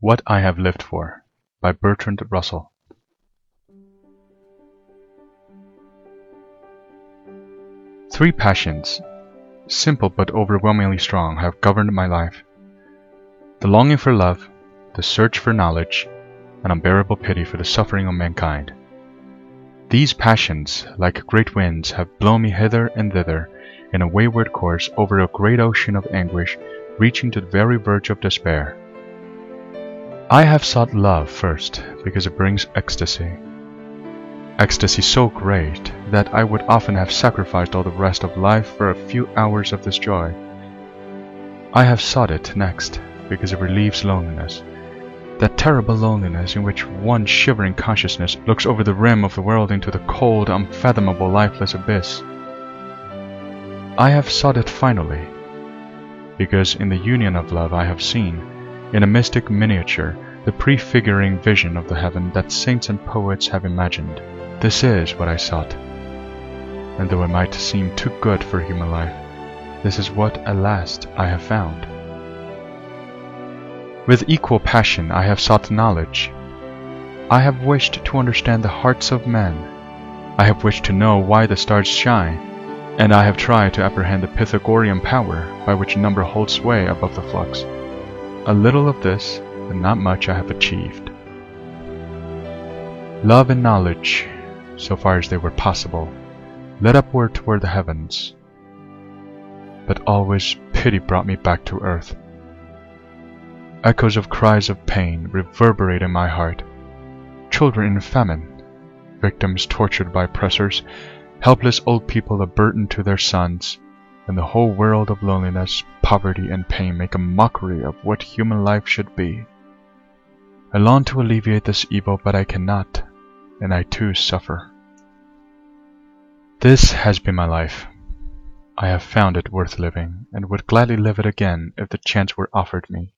What I Have Lived For by Bertrand Russell Three passions, simple but overwhelmingly strong, have governed my life. The longing for love, the search for knowledge, and unbearable pity for the suffering of mankind. These passions, like great winds, have blown me hither and thither in a wayward course over a great ocean of anguish reaching to the very verge of despair. I have sought love first because it brings ecstasy. Ecstasy so great that I would often have sacrificed all the rest of life for a few hours of this joy. I have sought it next because it relieves loneliness. That terrible loneliness in which one shivering consciousness looks over the rim of the world into the cold, unfathomable, lifeless abyss. I have sought it finally, because in the union of love I have seen in a mystic miniature, the prefiguring vision of the heaven that saints and poets have imagined. This is what I sought. And though it might seem too good for human life, this is what at last I have found. With equal passion I have sought knowledge. I have wished to understand the hearts of men. I have wished to know why the stars shine, and I have tried to apprehend the Pythagorean power by which number holds sway above the flux. A little of this, but not much I have achieved. Love and knowledge, so far as they were possible, led upward toward the heavens. But always pity brought me back to earth. Echoes of cries of pain reverberate in my heart. Children in famine, victims tortured by oppressors, helpless old people a burden to their sons, and the whole world of loneliness, poverty, and pain make a mockery of what human life should be. I long to alleviate this evil, but I cannot, and I too suffer. This has been my life. I have found it worth living, and would gladly live it again if the chance were offered me.